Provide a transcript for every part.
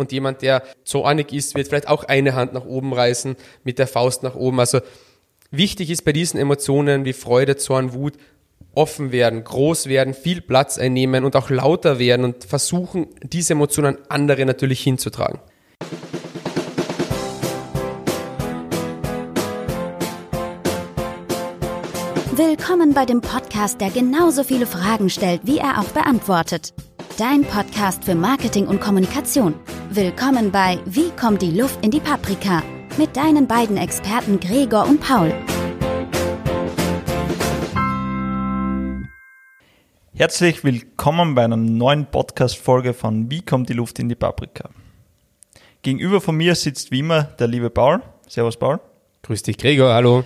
Und jemand, der zornig ist, wird vielleicht auch eine Hand nach oben reißen, mit der Faust nach oben. Also wichtig ist bei diesen Emotionen wie Freude, Zorn, Wut, offen werden, groß werden, viel Platz einnehmen und auch lauter werden und versuchen, diese Emotionen an andere natürlich hinzutragen. Willkommen bei dem Podcast, der genauso viele Fragen stellt, wie er auch beantwortet. Dein Podcast für Marketing und Kommunikation. Willkommen bei Wie kommt die Luft in die Paprika? Mit deinen beiden Experten Gregor und Paul. Herzlich willkommen bei einer neuen Podcast-Folge von Wie kommt die Luft in die Paprika? Gegenüber von mir sitzt wie immer der liebe Paul. Servus, Paul. Grüß dich, Gregor. Hallo.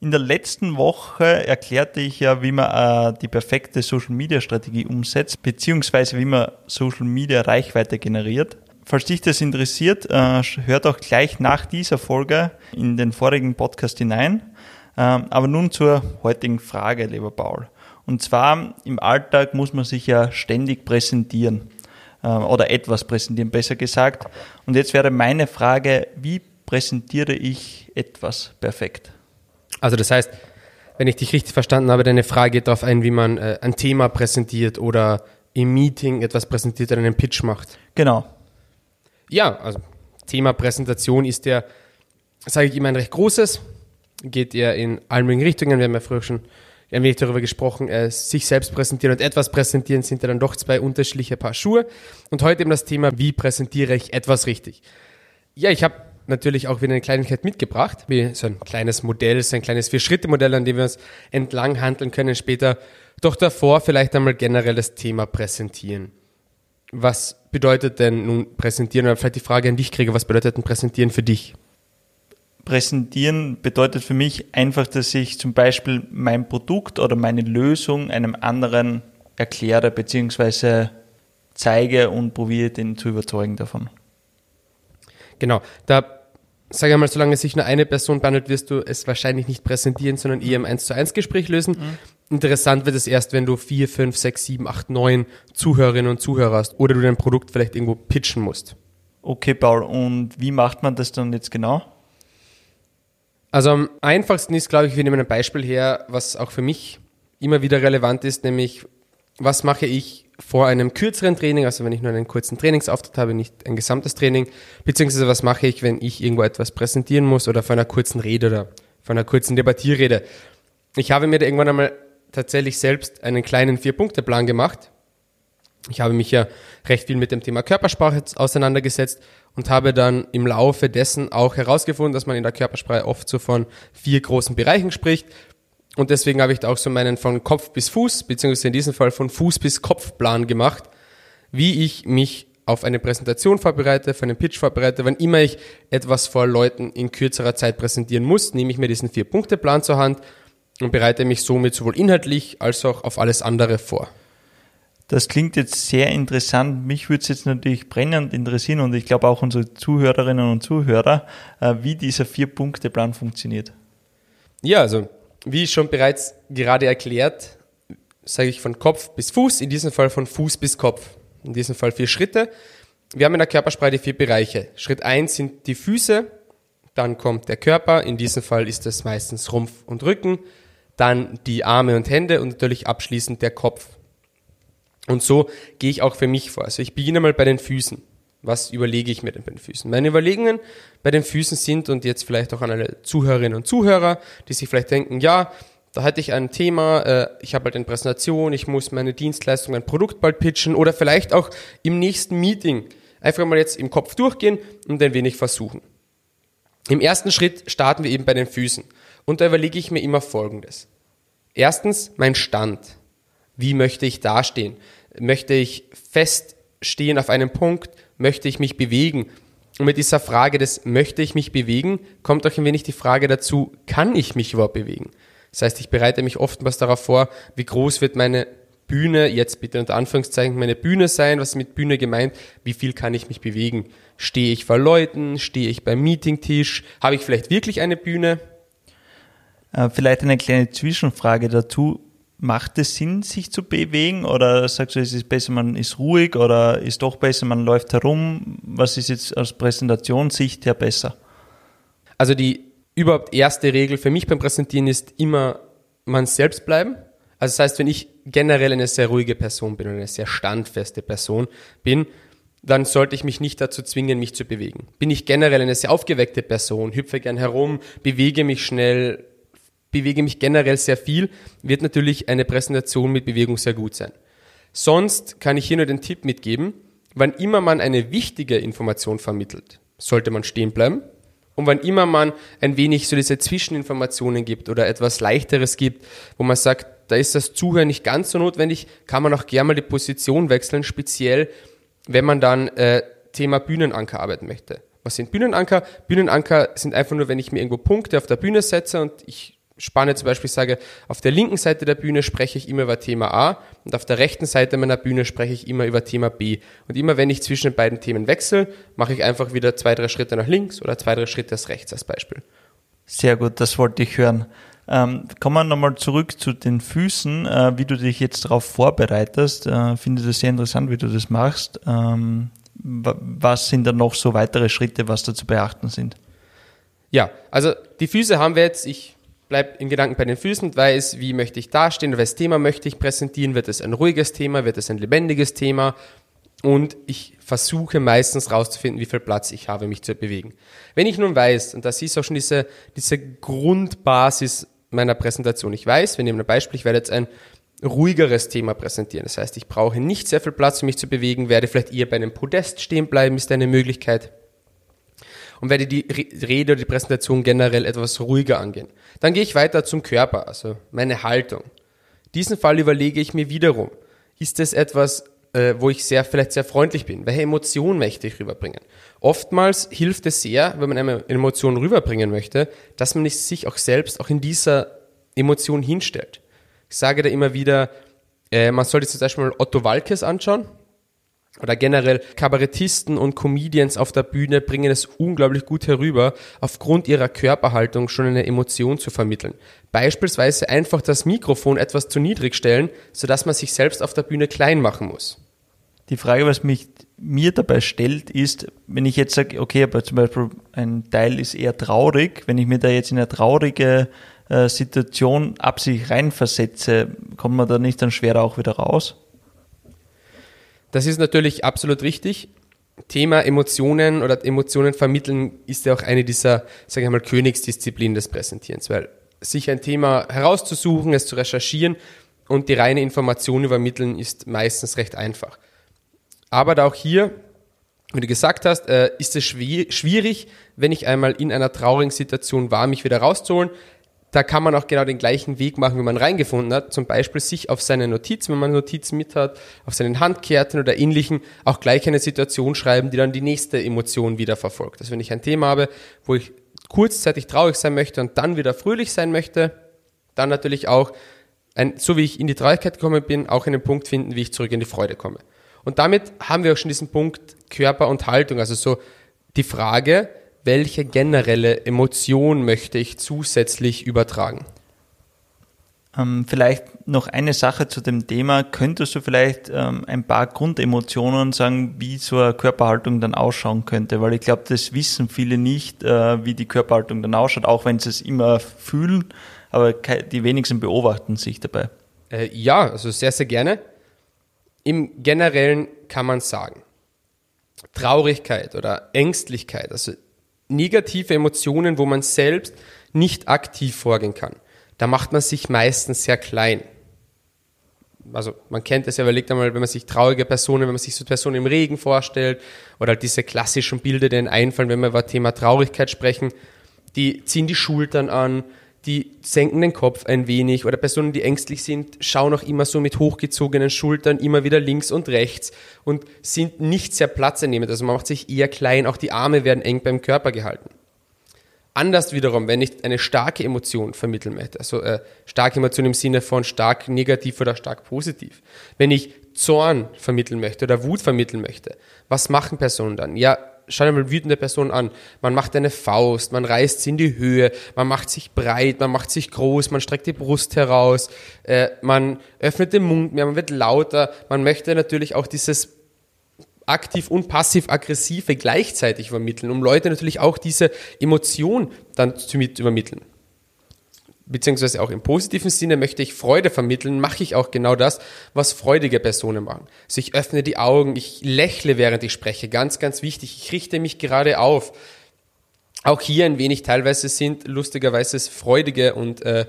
In der letzten Woche erklärte ich ja, wie man äh, die perfekte Social Media Strategie umsetzt, beziehungsweise wie man Social Media Reichweite generiert. Falls dich das interessiert, äh, hört auch gleich nach dieser Folge in den vorigen Podcast hinein. Ähm, aber nun zur heutigen Frage, lieber Paul. Und zwar im Alltag muss man sich ja ständig präsentieren äh, oder etwas präsentieren, besser gesagt. Und jetzt wäre meine Frage, wie präsentiere ich etwas perfekt? Also das heißt, wenn ich dich richtig verstanden habe, deine Frage geht darauf ein, wie man äh, ein Thema präsentiert oder im Meeting etwas präsentiert oder einen Pitch macht. Genau. Ja, also Thema Präsentation ist ja, sage ich immer, ein recht großes. Geht ja in allen möglichen Richtungen. Wir haben ja früher schon ein wenig darüber gesprochen, äh, sich selbst präsentieren und etwas präsentieren sind ja dann doch zwei unterschiedliche Paar Schuhe. Und heute eben das Thema, wie präsentiere ich etwas richtig? Ja, ich habe natürlich auch wieder eine Kleinigkeit mitgebracht, wie so ein kleines Modell, so ein kleines Vier-Schritte-Modell, an dem wir uns entlang handeln können später. Doch davor vielleicht einmal generell das Thema präsentieren. Was bedeutet denn nun präsentieren? Oder vielleicht die Frage an dich kriege, was bedeutet denn präsentieren für dich? Präsentieren bedeutet für mich einfach, dass ich zum Beispiel mein Produkt oder meine Lösung einem anderen erkläre bzw. zeige und probiere, den zu überzeugen davon. Genau, da sage ich mal, solange sich nur eine Person behandelt, wirst du es wahrscheinlich nicht präsentieren, sondern eher im 1 zu 1 Gespräch lösen. Mhm. Interessant wird es erst, wenn du 4, 5, 6, 7, 8, 9 Zuhörerinnen und Zuhörer hast oder du dein Produkt vielleicht irgendwo pitchen musst. Okay, Paul, und wie macht man das dann jetzt genau? Also am einfachsten ist, glaube ich, wir nehmen ein Beispiel her, was auch für mich immer wieder relevant ist, nämlich was mache ich vor einem kürzeren Training, also wenn ich nur einen kurzen Trainingsauftritt habe, nicht ein gesamtes Training, beziehungsweise was mache ich, wenn ich irgendwo etwas präsentieren muss oder vor einer kurzen Rede oder vor einer kurzen Debattierrede. Ich habe mir da irgendwann einmal tatsächlich selbst einen kleinen Vier-Punkte-Plan gemacht. Ich habe mich ja recht viel mit dem Thema Körpersprache auseinandergesetzt und habe dann im Laufe dessen auch herausgefunden, dass man in der Körpersprache oft so von vier großen Bereichen spricht. Und deswegen habe ich da auch so meinen von Kopf bis Fuß, beziehungsweise in diesem Fall von Fuß bis Kopf Plan gemacht, wie ich mich auf eine Präsentation vorbereite, für einen Pitch vorbereite. Wann immer ich etwas vor Leuten in kürzerer Zeit präsentieren muss, nehme ich mir diesen Vier-Punkte-Plan zur Hand und bereite mich somit sowohl inhaltlich als auch auf alles andere vor. Das klingt jetzt sehr interessant. Mich würde es jetzt natürlich brennend interessieren und ich glaube auch unsere Zuhörerinnen und Zuhörer, äh, wie dieser Vier-Punkte-Plan funktioniert. Ja, also wie schon bereits gerade erklärt, sage ich von Kopf bis Fuß, in diesem Fall von Fuß bis Kopf. In diesem Fall vier Schritte. Wir haben in der Körpersprache vier Bereiche. Schritt eins sind die Füße, dann kommt der Körper, in diesem Fall ist es meistens Rumpf und Rücken, dann die Arme und Hände und natürlich abschließend der Kopf. Und so gehe ich auch für mich vor. Also ich beginne mal bei den Füßen was überlege ich mir denn bei den Füßen? Meine Überlegungen bei den Füßen sind, und jetzt vielleicht auch an alle Zuhörerinnen und Zuhörer, die sich vielleicht denken, ja, da hatte ich ein Thema, äh, ich habe halt eine Präsentation, ich muss meine Dienstleistung, mein Produkt bald pitchen oder vielleicht auch im nächsten Meeting einfach mal jetzt im Kopf durchgehen und ein wenig versuchen. Im ersten Schritt starten wir eben bei den Füßen. Und da überlege ich mir immer Folgendes. Erstens mein Stand. Wie möchte ich dastehen? Möchte ich fest stehen auf einem Punkt? Möchte ich mich bewegen? Und mit dieser Frage des möchte ich mich bewegen, kommt auch ein wenig die Frage dazu, kann ich mich überhaupt bewegen? Das heißt, ich bereite mich oftmals darauf vor, wie groß wird meine Bühne, jetzt bitte unter Anführungszeichen meine Bühne sein, was ist mit Bühne gemeint, wie viel kann ich mich bewegen? Stehe ich vor Leuten, stehe ich beim Meetingtisch, habe ich vielleicht wirklich eine Bühne? Äh, vielleicht eine kleine Zwischenfrage dazu. Macht es Sinn, sich zu bewegen? Oder sagst du, es ist besser, man ist ruhig oder ist doch besser, man läuft herum? Was ist jetzt aus Präsentationssicht her besser? Also die überhaupt erste Regel für mich beim Präsentieren ist immer man selbst bleiben. Also das heißt, wenn ich generell eine sehr ruhige Person bin und eine sehr standfeste Person bin, dann sollte ich mich nicht dazu zwingen, mich zu bewegen. Bin ich generell eine sehr aufgeweckte Person, hüpfe gern herum, bewege mich schnell, bewege mich generell sehr viel, wird natürlich eine Präsentation mit Bewegung sehr gut sein. Sonst kann ich hier nur den Tipp mitgeben, wann immer man eine wichtige Information vermittelt, sollte man stehen bleiben. Und wann immer man ein wenig so diese Zwischeninformationen gibt oder etwas leichteres gibt, wo man sagt, da ist das Zuhören nicht ganz so notwendig, kann man auch gerne mal die Position wechseln, speziell wenn man dann äh, Thema Bühnenanker arbeiten möchte. Was sind Bühnenanker? Bühnenanker sind einfach nur, wenn ich mir irgendwo Punkte auf der Bühne setze und ich Spanne zum Beispiel sage, auf der linken Seite der Bühne spreche ich immer über Thema A und auf der rechten Seite meiner Bühne spreche ich immer über Thema B. Und immer wenn ich zwischen den beiden Themen wechsle, mache ich einfach wieder zwei, drei Schritte nach links oder zwei, drei Schritte nach rechts als Beispiel. Sehr gut, das wollte ich hören. Ähm, kommen wir nochmal zurück zu den Füßen, äh, wie du dich jetzt darauf vorbereitest. Äh, finde das sehr interessant, wie du das machst. Ähm, was sind da noch so weitere Schritte, was da zu beachten sind? Ja, also die Füße haben wir jetzt, ich bleibe in Gedanken bei den Füßen und weiß, wie möchte ich dastehen, welches Thema möchte ich präsentieren, wird es ein ruhiges Thema, wird es ein lebendiges Thema und ich versuche meistens rauszufinden, wie viel Platz ich habe, mich zu bewegen. Wenn ich nun weiß, und das ist auch schon diese, diese Grundbasis meiner Präsentation, ich weiß, wir nehmen ein Beispiel, ich werde jetzt ein ruhigeres Thema präsentieren. Das heißt, ich brauche nicht sehr viel Platz, um mich zu bewegen, werde vielleicht eher bei einem Podest stehen bleiben, ist eine Möglichkeit und werde die Rede oder die Präsentation generell etwas ruhiger angehen. Dann gehe ich weiter zum Körper, also meine Haltung. Diesen Fall überlege ich mir wiederum, ist es etwas, äh, wo ich sehr, vielleicht sehr freundlich bin? Welche Emotion möchte ich rüberbringen? Oftmals hilft es sehr, wenn man eine Emotion rüberbringen möchte, dass man sich auch selbst auch in dieser Emotion hinstellt. Ich sage da immer wieder, äh, man sollte zum Beispiel Otto Walkes anschauen oder generell Kabarettisten und Comedians auf der Bühne bringen es unglaublich gut herüber, aufgrund ihrer Körperhaltung schon eine Emotion zu vermitteln. Beispielsweise einfach das Mikrofon etwas zu niedrig stellen, sodass man sich selbst auf der Bühne klein machen muss. Die Frage, was mich mir dabei stellt, ist, wenn ich jetzt sage, okay, aber zum Beispiel ein Teil ist eher traurig, wenn ich mir da jetzt in eine traurige äh, Situation absichtlich reinversetze, kommt man da nicht dann schwerer auch wieder raus? Das ist natürlich absolut richtig. Thema Emotionen oder Emotionen vermitteln ist ja auch eine dieser, sage ich mal, Königsdisziplinen des Präsentierens, weil sich ein Thema herauszusuchen, es zu recherchieren und die reine Information übermitteln ist meistens recht einfach. Aber da auch hier, wie du gesagt hast, äh, ist es schwierig, wenn ich einmal in einer traurigen Situation war, mich wieder rauszuholen, da kann man auch genau den gleichen Weg machen, wie man reingefunden hat. Zum Beispiel sich auf seine Notizen, wenn man Notizen mit hat, auf seinen Handkärten oder ähnlichen, auch gleich eine Situation schreiben, die dann die nächste Emotion wieder verfolgt. Also wenn ich ein Thema habe, wo ich kurzzeitig traurig sein möchte und dann wieder fröhlich sein möchte, dann natürlich auch, ein, so wie ich in die Traurigkeit gekommen bin, auch einen Punkt finden, wie ich zurück in die Freude komme. Und damit haben wir auch schon diesen Punkt Körper und Haltung, also so die Frage, welche generelle Emotion möchte ich zusätzlich übertragen? Ähm, vielleicht noch eine Sache zu dem Thema. Könntest du vielleicht ähm, ein paar Grundemotionen sagen, wie so eine Körperhaltung dann ausschauen könnte? Weil ich glaube, das wissen viele nicht, äh, wie die Körperhaltung dann ausschaut, auch wenn sie es immer fühlen, aber die wenigsten beobachten sich dabei. Äh, ja, also sehr, sehr gerne. Im Generellen kann man sagen, Traurigkeit oder Ängstlichkeit, also negative Emotionen, wo man selbst nicht aktiv vorgehen kann. Da macht man sich meistens sehr klein. Also man kennt es ja, überlegt einmal, wenn man sich traurige Personen, wenn man sich so Personen im Regen vorstellt oder halt diese klassischen Bilder, die einfallen, wenn wir über Thema Traurigkeit sprechen, die ziehen die Schultern an, die senken den Kopf ein wenig oder Personen, die ängstlich sind, schauen auch immer so mit hochgezogenen Schultern immer wieder links und rechts und sind nicht sehr platzernehmend. Also man macht sich eher klein, auch die Arme werden eng beim Körper gehalten. Anders wiederum, wenn ich eine starke Emotion vermitteln möchte, also äh, starke Emotion im Sinne von stark negativ oder stark positiv. Wenn ich Zorn vermitteln möchte oder Wut vermitteln möchte, was machen Personen dann? Ja, schau dir mal wütende Person an. Man macht eine Faust, man reißt sie in die Höhe, man macht sich breit, man macht sich groß, man streckt die Brust heraus, äh, man öffnet den Mund mehr, man wird lauter. Man möchte natürlich auch dieses aktiv und passiv-aggressive gleichzeitig vermitteln, um Leute natürlich auch diese Emotion dann zu mit übermitteln beziehungsweise auch im positiven Sinne möchte ich Freude vermitteln, mache ich auch genau das, was freudige Personen machen. Also ich öffne die Augen, ich lächle, während ich spreche, ganz, ganz wichtig, ich richte mich gerade auf. Auch hier ein wenig teilweise sind lustigerweise freudige und äh,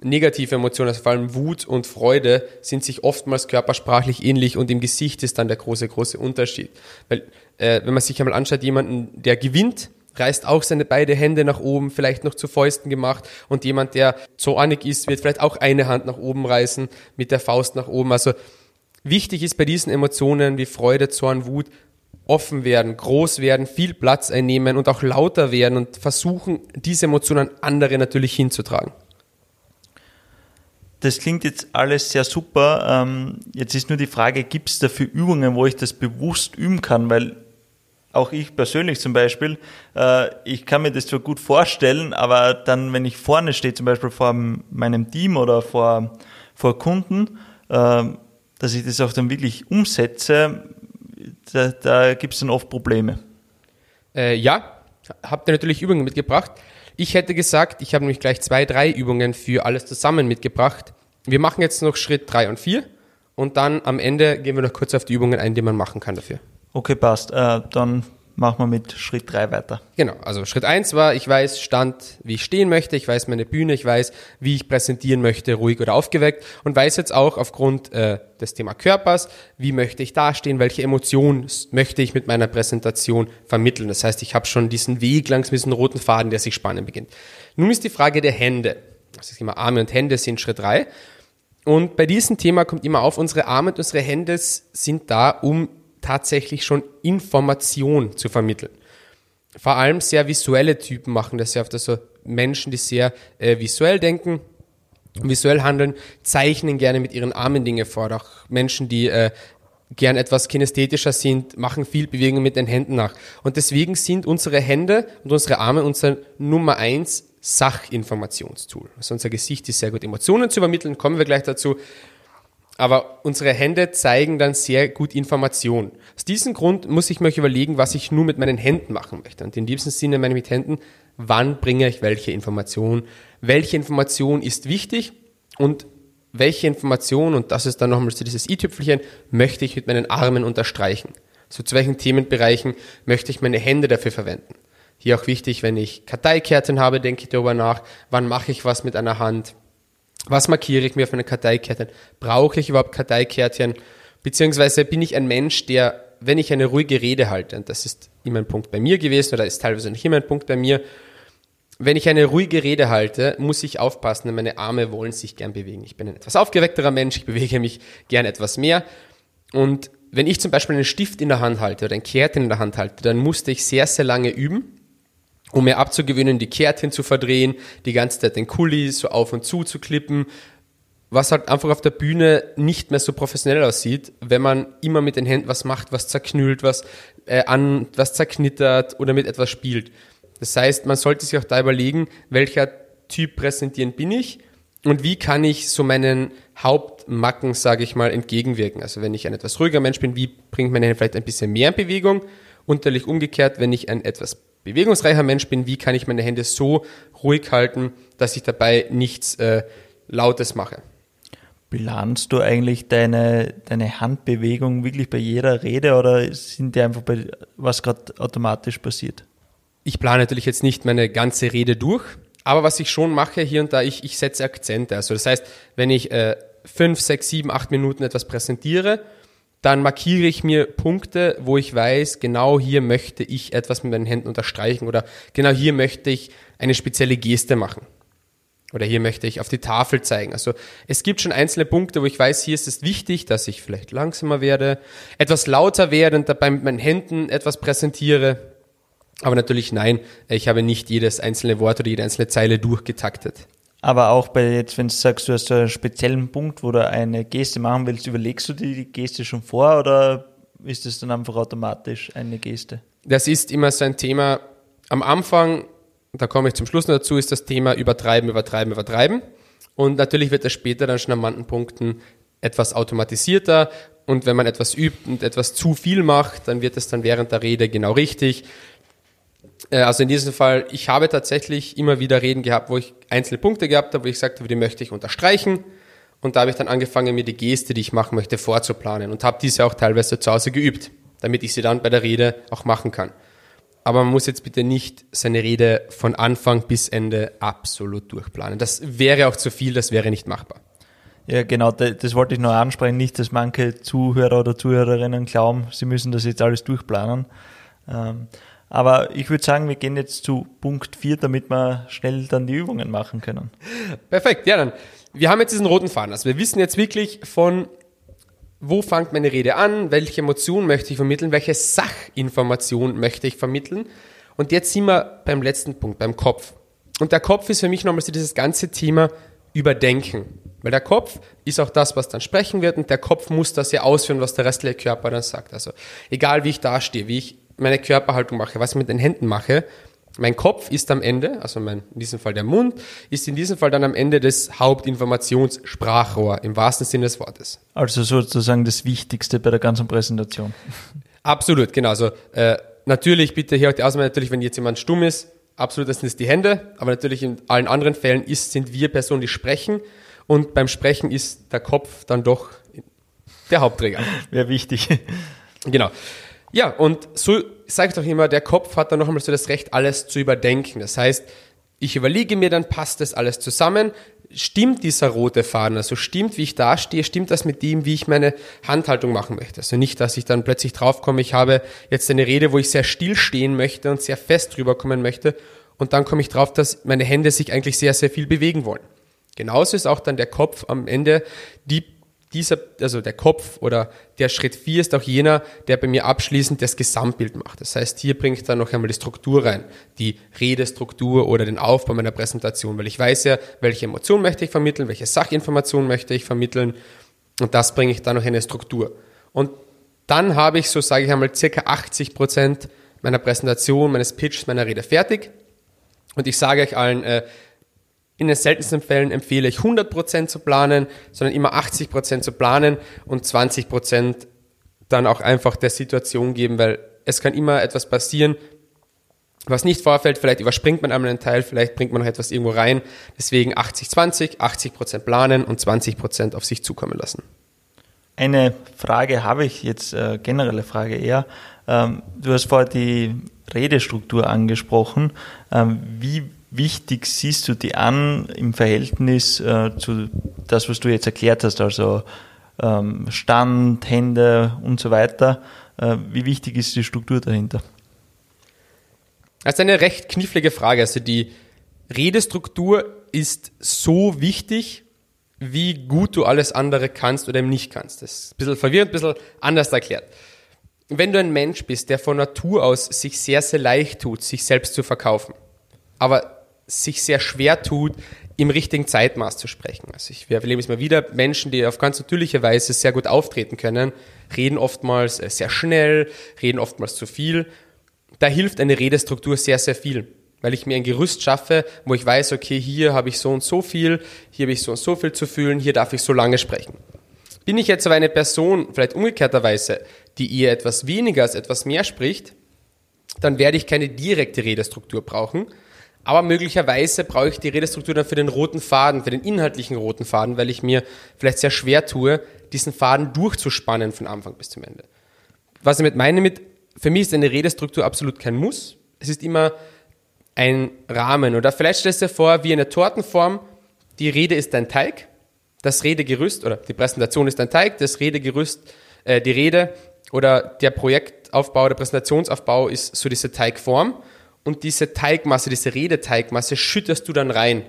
negative Emotionen, also vor allem Wut und Freude, sind sich oftmals körpersprachlich ähnlich und im Gesicht ist dann der große, große Unterschied. Weil äh, wenn man sich einmal anschaut, jemanden, der gewinnt, reißt auch seine beide Hände nach oben, vielleicht noch zu Fäusten gemacht. Und jemand, der zornig ist, wird vielleicht auch eine Hand nach oben reißen, mit der Faust nach oben. Also wichtig ist bei diesen Emotionen wie Freude, Zorn, Wut, offen werden, groß werden, viel Platz einnehmen und auch lauter werden und versuchen, diese Emotionen an andere natürlich hinzutragen. Das klingt jetzt alles sehr super. Ähm, jetzt ist nur die Frage, gibt es dafür Übungen, wo ich das bewusst üben kann? Weil auch ich persönlich zum Beispiel, äh, ich kann mir das zwar gut vorstellen, aber dann, wenn ich vorne stehe, zum Beispiel vor meinem Team oder vor, vor Kunden, äh, dass ich das auch dann wirklich umsetze, da, da gibt es dann oft Probleme. Äh, ja, habt ihr natürlich Übungen mitgebracht. Ich hätte gesagt, ich habe nämlich gleich zwei, drei Übungen für alles zusammen mitgebracht. Wir machen jetzt noch Schritt drei und vier und dann am Ende gehen wir noch kurz auf die Übungen ein, die man machen kann dafür. Okay, passt. Äh, dann machen wir mit Schritt 3 weiter. Genau, also Schritt 1 war, ich weiß Stand, wie ich stehen möchte, ich weiß meine Bühne, ich weiß, wie ich präsentieren möchte, ruhig oder aufgeweckt und weiß jetzt auch aufgrund äh, des Thema Körpers, wie möchte ich dastehen, welche Emotionen möchte ich mit meiner Präsentation vermitteln. Das heißt, ich habe schon diesen Weg langs mit diesem roten Faden, der sich spannen beginnt. Nun ist die Frage der Hände. Das ist immer Arme und Hände sind Schritt 3. Und bei diesem Thema kommt immer auf, unsere Arme und unsere Hände sind da, um tatsächlich schon Information zu vermitteln. Vor allem sehr visuelle Typen machen das sehr oft. Also Menschen, die sehr äh, visuell denken, visuell handeln, zeichnen gerne mit ihren Armen Dinge vor. Auch Menschen, die äh, gern etwas kinästhetischer sind, machen viel Bewegung mit den Händen nach. Und deswegen sind unsere Hände und unsere Arme unser Nummer eins Sachinformationstool. Also unser Gesicht ist sehr gut Emotionen zu übermitteln, kommen wir gleich dazu aber unsere Hände zeigen dann sehr gut Information. Aus diesem Grund muss ich mir überlegen, was ich nur mit meinen Händen machen möchte. Und in diesem Sinne meine mit Händen, wann bringe ich welche Information, welche Information ist wichtig und welche Information, und das ist dann nochmal so dieses i-Tüpfelchen, möchte ich mit meinen Armen unterstreichen. So zu welchen Themenbereichen möchte ich meine Hände dafür verwenden. Hier auch wichtig, wenn ich Karteikärtchen habe, denke ich darüber nach, wann mache ich was mit einer Hand, was markiere ich mir auf meine Karteikärtchen? Brauche ich überhaupt Karteikärtchen? Beziehungsweise bin ich ein Mensch, der, wenn ich eine ruhige Rede halte, und das ist immer ein Punkt bei mir gewesen oder ist teilweise nicht immer ein Punkt bei mir, wenn ich eine ruhige Rede halte, muss ich aufpassen, denn meine Arme wollen sich gern bewegen. Ich bin ein etwas aufgeweckterer Mensch, ich bewege mich gern etwas mehr. Und wenn ich zum Beispiel einen Stift in der Hand halte oder ein Kärtchen in der Hand halte, dann musste ich sehr, sehr lange üben, um mir abzugewöhnen, die Kärtchen zu verdrehen, die ganze Zeit den Kuli so auf und zu zu klippen, was halt einfach auf der Bühne nicht mehr so professionell aussieht, wenn man immer mit den Händen was macht, was zerknüllt, was äh, an, was zerknittert oder mit etwas spielt. Das heißt, man sollte sich auch da überlegen, welcher Typ präsentieren bin ich und wie kann ich so meinen Hauptmacken, sage ich mal, entgegenwirken. Also wenn ich ein etwas ruhiger Mensch bin, wie bringt meine Hände vielleicht ein bisschen mehr in Bewegung? Unterlich umgekehrt, wenn ich ein etwas bewegungsreicher Mensch bin, wie kann ich meine Hände so ruhig halten, dass ich dabei nichts äh, Lautes mache. Planst du eigentlich deine, deine Handbewegung wirklich bei jeder Rede oder sind die einfach bei was gerade automatisch passiert? Ich plane natürlich jetzt nicht meine ganze Rede durch, aber was ich schon mache hier und da, ich, ich setze Akzente. Also das heißt, wenn ich äh, fünf, sechs, sieben, acht Minuten etwas präsentiere, dann markiere ich mir Punkte, wo ich weiß, genau hier möchte ich etwas mit meinen Händen unterstreichen oder genau hier möchte ich eine spezielle Geste machen. Oder hier möchte ich auf die Tafel zeigen. Also es gibt schon einzelne Punkte, wo ich weiß, hier ist es wichtig, dass ich vielleicht langsamer werde, etwas lauter werde und dabei mit meinen Händen etwas präsentiere. Aber natürlich nein, ich habe nicht jedes einzelne Wort oder jede einzelne Zeile durchgetaktet. Aber auch bei jetzt, wenn du sagst, du hast einen speziellen Punkt, wo du eine Geste machen willst, überlegst du dir die Geste schon vor oder ist es dann einfach automatisch eine Geste? das ist immer so ein Thema, am Anfang, da komme ich zum Schluss noch dazu, ist das Thema übertreiben, übertreiben, übertreiben. Und natürlich wird das später dann schon an manchen Punkten etwas automatisierter. Und wenn man etwas übt und etwas zu viel macht, dann wird es dann während der Rede genau richtig. Äh, also in diesem Fall, ich habe tatsächlich immer wieder Reden gehabt, wo ich einzelne Punkte gehabt habe, wo ich gesagt habe, die möchte ich unterstreichen. Und da habe ich dann angefangen, mir die Geste, die ich machen möchte, vorzuplanen und habe diese auch teilweise zu Hause geübt, damit ich sie dann bei der Rede auch machen kann. Aber man muss jetzt bitte nicht seine Rede von Anfang bis Ende absolut durchplanen. Das wäre auch zu viel, das wäre nicht machbar. Ja, genau, das wollte ich noch ansprechen. Nicht, dass manche Zuhörer oder Zuhörerinnen glauben, sie müssen das jetzt alles durchplanen. Aber ich würde sagen, wir gehen jetzt zu Punkt 4, damit wir schnell dann die Übungen machen können. Perfekt, ja dann. Wir haben jetzt diesen roten Faden. Also wir wissen jetzt wirklich von, wo fängt meine Rede an, welche Emotion möchte ich vermitteln, welche Sachinformation möchte ich vermitteln. Und jetzt sind wir beim letzten Punkt, beim Kopf. Und der Kopf ist für mich nochmal so dieses ganze Thema Überdenken. Weil der Kopf ist auch das, was dann sprechen wird und der Kopf muss das ja ausführen, was der restliche Körper dann sagt. Also egal wie ich dastehe, wie ich meine Körperhaltung mache, was ich mit den Händen mache, mein Kopf ist am Ende, also mein, in diesem Fall der Mund, ist in diesem Fall dann am Ende das Hauptinformationssprachrohr im wahrsten Sinne des Wortes. Also sozusagen das Wichtigste bei der ganzen Präsentation. Absolut, genau. Also äh, natürlich bitte hier auch die Ausnahme, natürlich, wenn jetzt jemand stumm ist, absolut, das sind es die Hände, aber natürlich in allen anderen Fällen ist, sind wir Personen, die sprechen und beim Sprechen ist der Kopf dann doch der Hauptträger. Wäre wichtig. Genau. Ja, und so sage ich doch immer, der Kopf hat dann noch einmal so das Recht, alles zu überdenken. Das heißt, ich überlege mir dann, passt das alles zusammen? Stimmt dieser rote Faden? Also stimmt, wie ich dastehe? Stimmt das mit dem, wie ich meine Handhaltung machen möchte? Also nicht, dass ich dann plötzlich draufkomme, ich habe jetzt eine Rede, wo ich sehr still stehen möchte und sehr fest rüberkommen möchte. Und dann komme ich drauf, dass meine Hände sich eigentlich sehr, sehr viel bewegen wollen. Genauso ist auch dann der Kopf am Ende die dieser, also der Kopf oder der Schritt 4 ist auch jener, der bei mir abschließend das Gesamtbild macht. Das heißt, hier bringe ich dann noch einmal die Struktur rein, die Redestruktur oder den Aufbau meiner Präsentation, weil ich weiß ja, welche Emotion möchte ich vermitteln, welche Sachinformation möchte ich vermitteln und das bringe ich dann noch in eine Struktur. Und dann habe ich, so sage ich einmal, circa 80 Prozent meiner Präsentation, meines Pitches, meiner Rede fertig. Und ich sage euch allen, äh, in den seltensten Fällen empfehle ich 100% zu planen, sondern immer 80% zu planen und 20% dann auch einfach der Situation geben, weil es kann immer etwas passieren, was nicht vorfällt. Vielleicht überspringt man einmal einen Teil, vielleicht bringt man noch etwas irgendwo rein. Deswegen 80-20, 80%, planen und 20% auf sich zukommen lassen. Eine Frage habe ich jetzt, äh, generelle Frage eher. Ähm, du hast vorher die Redestruktur angesprochen. Ähm, wie wichtig siehst du die an im Verhältnis äh, zu das, was du jetzt erklärt hast, also ähm, Stand, Hände und so weiter? Äh, wie wichtig ist die Struktur dahinter? Das ist eine recht knifflige Frage. Also die Redestruktur ist so wichtig, wie gut du alles andere kannst oder eben nicht kannst. Das ist ein bisschen verwirrend, ein bisschen anders erklärt. Wenn du ein Mensch bist, der von Natur aus sich sehr, sehr leicht tut, sich selbst zu verkaufen, aber sich sehr schwer tut, im richtigen Zeitmaß zu sprechen. Also ich erlebe es mal wieder, Menschen, die auf ganz natürliche Weise sehr gut auftreten können, reden oftmals äh, sehr schnell, reden oftmals zu viel. Da hilft eine Redestruktur sehr, sehr viel, weil ich mir ein Gerüst schaffe, wo ich weiß, okay, hier habe ich so und so viel, hier habe ich so und so viel zu fühlen, hier darf ich so lange sprechen. Bin ich jetzt aber eine Person, vielleicht umgekehrterweise, die eher etwas weniger als etwas mehr spricht, dann werde ich keine direkte Redestruktur brauchen, aber möglicherweise brauche ich die Redestruktur dann für den roten Faden, für den inhaltlichen roten Faden, weil ich mir vielleicht sehr schwer tue, diesen Faden durchzuspannen von Anfang bis zum Ende. Was ich damit meine mit, für mich ist eine Redestruktur absolut kein Muss. Es ist immer ein Rahmen. Oder vielleicht stellst du dir vor, wie eine Tortenform, die Rede ist dein Teig, das Redegerüst, oder die Präsentation ist dein Teig, das Redegerüst, äh, die Rede oder der Projektaufbau, der Präsentationsaufbau ist so diese Teigform und diese Teigmasse, diese Redeteigmasse schüttest du dann rein.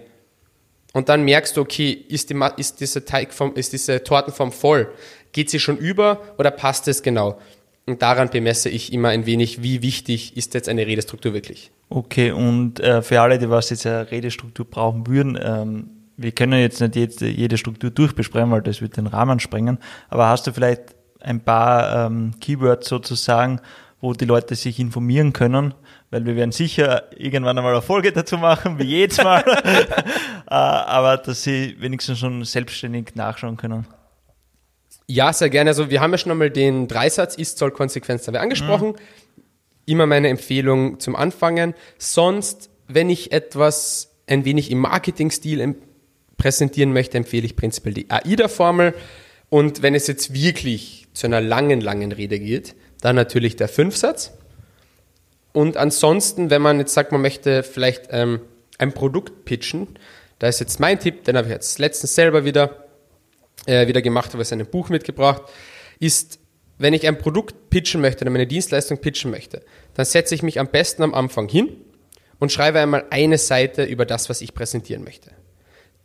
Und dann merkst du, okay, ist, die, ist, diese, Teigform, ist diese Tortenform voll? Geht sie schon über oder passt es genau? Und daran bemesse ich immer ein wenig, wie wichtig ist jetzt eine Redestruktur wirklich. Okay, und äh, für alle, die was jetzt eine Redestruktur brauchen würden, ähm, wir können jetzt nicht jede, jede Struktur durchbesprechen, weil das wird den Rahmen sprengen, aber hast du vielleicht ein paar ähm, Keywords sozusagen, wo die Leute sich informieren können, weil wir werden sicher irgendwann einmal eine Folge dazu machen, wie jedes Mal, äh, aber dass sie wenigstens schon selbstständig nachschauen können. Ja, sehr gerne. Also wir haben ja schon einmal den Dreisatz Ist, Soll, Konsequenz dabei angesprochen. Mhm. Immer meine Empfehlung zum Anfangen. Sonst, wenn ich etwas ein wenig im Marketing-Stil präsentieren möchte, empfehle ich prinzipiell die AIDA-Formel. Und wenn es jetzt wirklich zu einer langen, langen Rede geht, dann natürlich der Fünfsatz. Und ansonsten, wenn man jetzt sagt, man möchte vielleicht ähm, ein Produkt pitchen, da ist jetzt mein Tipp, den habe ich jetzt letztens selber wieder, äh, wieder gemacht, habe ich ein Buch mitgebracht, ist, wenn ich ein Produkt pitchen möchte oder meine Dienstleistung pitchen möchte, dann setze ich mich am besten am Anfang hin und schreibe einmal eine Seite über das, was ich präsentieren möchte.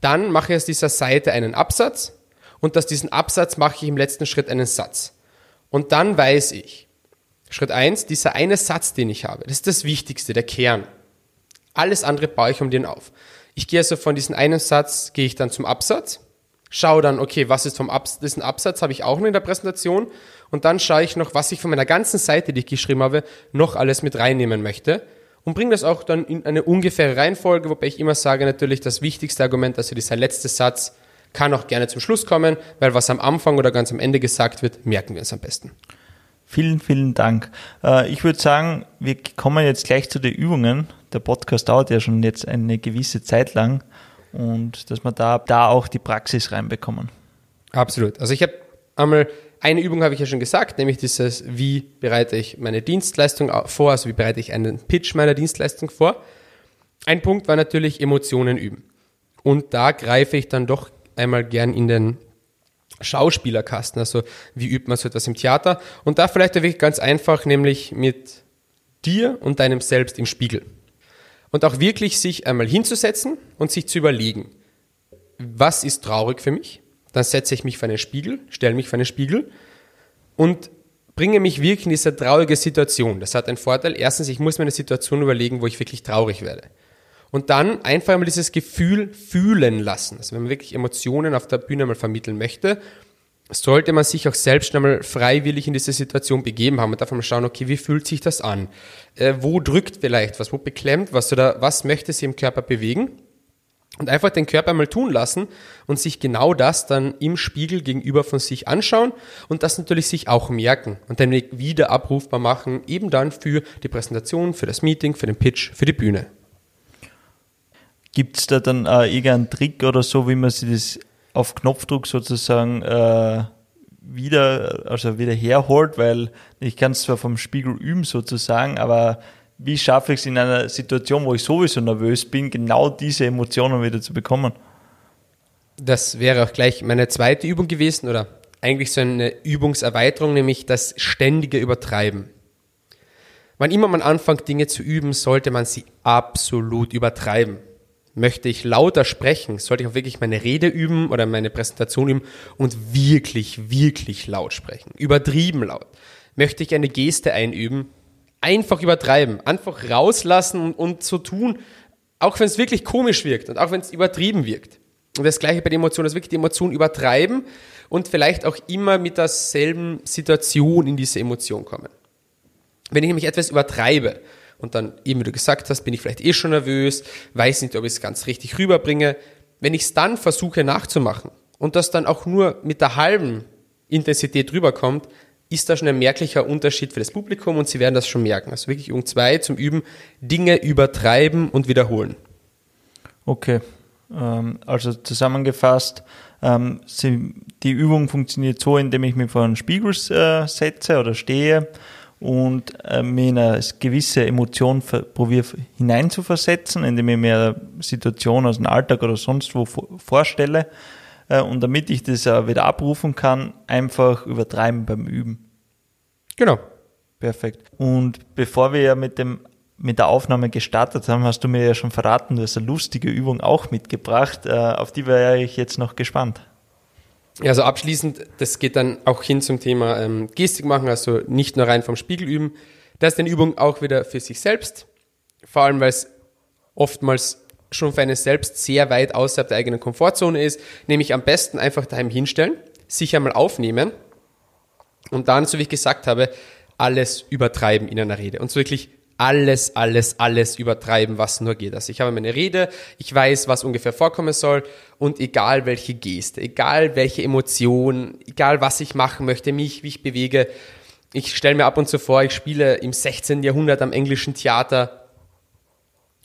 Dann mache ich aus dieser Seite einen Absatz und aus diesem Absatz mache ich im letzten Schritt einen Satz. Und dann weiß ich, Schritt eins: dieser eine Satz, den ich habe, das ist das Wichtigste, der Kern. Alles andere baue ich um den auf. Ich gehe also von diesem einen Satz, gehe ich dann zum Absatz, schaue dann, okay, was ist vom Absatz, diesen Absatz habe ich auch noch in der Präsentation und dann schaue ich noch, was ich von meiner ganzen Seite, die ich geschrieben habe, noch alles mit reinnehmen möchte und bringe das auch dann in eine ungefähre Reihenfolge, wobei ich immer sage, natürlich das wichtigste Argument, also dieser letzte Satz, kann auch gerne zum Schluss kommen, weil was am Anfang oder ganz am Ende gesagt wird, merken wir uns am besten. Vielen, vielen Dank. Äh, ich würde sagen, wir kommen jetzt gleich zu den Übungen. Der Podcast dauert ja schon jetzt eine gewisse Zeit lang und dass wir da, da auch die Praxis reinbekommen. Absolut. Also ich habe einmal eine Übung habe ich ja schon gesagt, nämlich dieses, wie bereite ich meine Dienstleistung vor, also wie bereite ich einen Pitch meiner Dienstleistung vor. Ein Punkt war natürlich Emotionen üben. Und da greife ich dann doch einmal gern in den Schauspielerkasten, also wie übt man so etwas im Theater. Und da vielleicht wirklich ganz einfach, nämlich mit dir und deinem Selbst im Spiegel. Und auch wirklich sich einmal hinzusetzen und sich zu überlegen, was ist traurig für mich? Dann setze ich mich vor einen Spiegel, stelle mich vor einen Spiegel und bringe mich wirklich in diese traurige Situation. Das hat einen Vorteil. Erstens, ich muss mir eine Situation überlegen, wo ich wirklich traurig werde. Und dann einfach mal dieses Gefühl fühlen lassen. Also wenn man wirklich Emotionen auf der Bühne mal vermitteln möchte, sollte man sich auch selbst einmal freiwillig in diese Situation begeben haben und darf mal schauen, okay, wie fühlt sich das an? Äh, wo drückt vielleicht was? Wo beklemmt was? Oder was möchte sie im Körper bewegen? Und einfach den Körper mal tun lassen und sich genau das dann im Spiegel gegenüber von sich anschauen und das natürlich sich auch merken und dann wieder abrufbar machen, eben dann für die Präsentation, für das Meeting, für den Pitch, für die Bühne. Gibt es da dann äh, irgendeinen Trick oder so, wie man sich das auf Knopfdruck sozusagen äh, wieder, also wieder herholt, weil ich kann es zwar vom Spiegel üben sozusagen, aber wie schaffe ich es in einer Situation, wo ich sowieso nervös bin, genau diese Emotionen wieder zu bekommen? Das wäre auch gleich meine zweite Übung gewesen oder eigentlich so eine Übungserweiterung, nämlich das ständige Übertreiben. Wann immer man anfängt, Dinge zu üben, sollte man sie absolut übertreiben. Möchte ich lauter sprechen, sollte ich auch wirklich meine Rede üben oder meine Präsentation üben und wirklich, wirklich laut sprechen. Übertrieben laut. Möchte ich eine Geste einüben, einfach übertreiben, einfach rauslassen und, und so tun, auch wenn es wirklich komisch wirkt und auch wenn es übertrieben wirkt. Und das gleiche bei den Emotionen, dass wirklich die Emotionen übertreiben und vielleicht auch immer mit derselben Situation in diese Emotion kommen. Wenn ich nämlich etwas übertreibe und dann, eben wie du gesagt hast, bin ich vielleicht eh schon nervös, weiß nicht, ob ich es ganz richtig rüberbringe, wenn ich es dann versuche nachzumachen und das dann auch nur mit der halben Intensität rüberkommt, ist da schon ein merklicher Unterschied für das Publikum und Sie werden das schon merken. Also wirklich Übung 2 zum Üben, Dinge übertreiben und wiederholen. Okay, ähm, also zusammengefasst, ähm, die Übung funktioniert so, indem ich mich vor einen Spiegel äh, setze oder stehe und äh, mir in eine gewisse Emotion probiere hineinzuversetzen, indem ich mir eine Situation aus dem Alltag oder sonst wo vorstelle äh, und damit ich das äh, wieder abrufen kann, einfach übertreiben beim Üben. Genau. Perfekt. Und bevor wir ja mit dem mit der Aufnahme gestartet haben, hast du mir ja schon verraten, du hast eine lustige Übung auch mitgebracht. Äh, auf die wäre ich jetzt noch gespannt. Ja, also abschließend, das geht dann auch hin zum Thema ähm, Gestik machen, also nicht nur rein vom Spiegel üben. Das ist eine Übung auch wieder für sich selbst, vor allem weil es oftmals schon für einen selbst sehr weit außerhalb der eigenen Komfortzone ist, nämlich am besten einfach daheim hinstellen, sich einmal aufnehmen und dann, so wie ich gesagt habe, alles übertreiben in einer Rede. Und wirklich alles, alles, alles übertreiben, was nur geht. Also ich habe meine Rede, ich weiß, was ungefähr vorkommen soll und egal welche Geste, egal welche Emotion, egal was ich machen möchte, mich, wie ich bewege, ich stelle mir ab und zu vor, ich spiele im 16. Jahrhundert am englischen Theater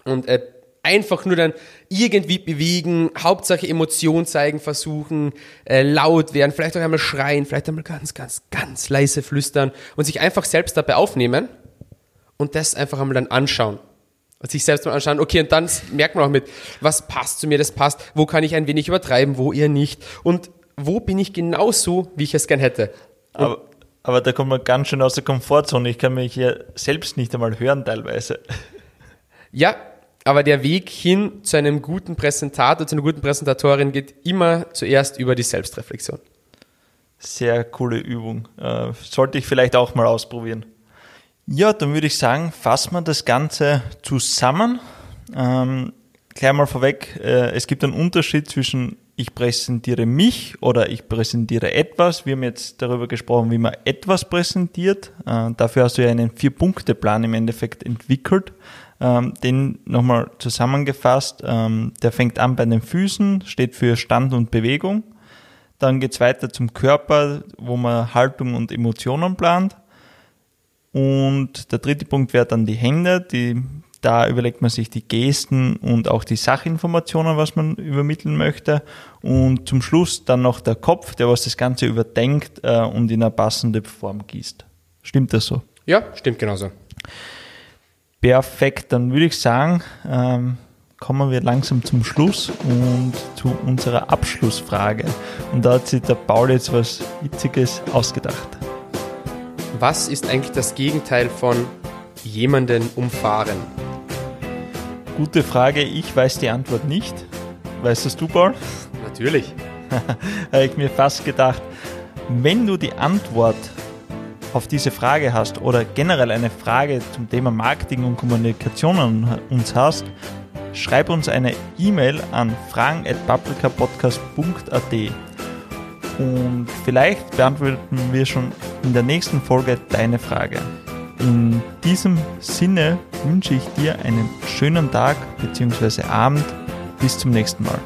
und äh, einfach nur dann irgendwie bewegen, Hauptsache Emotion zeigen, versuchen, äh, laut werden, vielleicht auch einmal schreien, vielleicht einmal ganz, ganz, ganz leise flüstern und sich einfach selbst dabei aufnehmen und das einfach einmal dann anschauen. Und sich selbst mal anschauen, okay, und dann merkt man auch mit, was passt zu mir, das passt, wo kann ich ein wenig übertreiben, wo ihr nicht und wo bin ich genauso, wie ich es gern hätte. Aber, aber da kommt man ganz schön aus der Komfortzone. Ich kann mich hier selbst nicht einmal hören teilweise. Ja, aber der Weg hin zu einem guten Präsentator, zu einer guten Präsentatorin geht immer zuerst über die Selbstreflexion. Sehr coole Übung. Äh, sollte ich vielleicht auch mal ausprobieren. Ja, dann würde ich sagen, fassen wir das Ganze zusammen. Ähm, gleich mal vorweg, äh, es gibt einen Unterschied zwischen ich präsentiere mich oder ich präsentiere etwas. Wir haben jetzt darüber gesprochen, wie man etwas präsentiert. Äh, dafür hast du ja einen Vier-Punkte-Plan im Endeffekt entwickelt. Ähm, den nochmal zusammengefasst. Ähm, der fängt an bei den Füßen, steht für Stand und Bewegung. Dann geht's weiter zum Körper, wo man Haltung und Emotionen plant. Und der dritte Punkt wäre dann die Hände. Die, da überlegt man sich die Gesten und auch die Sachinformationen, was man übermitteln möchte. Und zum Schluss dann noch der Kopf, der was das Ganze überdenkt äh, und in eine passende Form gießt. Stimmt das so? Ja, stimmt genauso. Perfekt, dann würde ich sagen, ähm, kommen wir langsam zum Schluss und zu unserer Abschlussfrage. Und da hat sich der Paul jetzt was Witziges ausgedacht. Was ist eigentlich das Gegenteil von jemanden umfahren? Gute Frage, ich weiß die Antwort nicht. Weißt das du, Paul? Natürlich. Habe ich mir fast gedacht. Wenn du die Antwort auf diese Frage hast oder generell eine Frage zum Thema Marketing und Kommunikation an uns hast, schreib uns eine E-Mail an fragen.paprikapodcast.at und vielleicht beantworten wir schon in der nächsten Folge deine Frage. In diesem Sinne wünsche ich dir einen schönen Tag bzw. Abend. Bis zum nächsten Mal.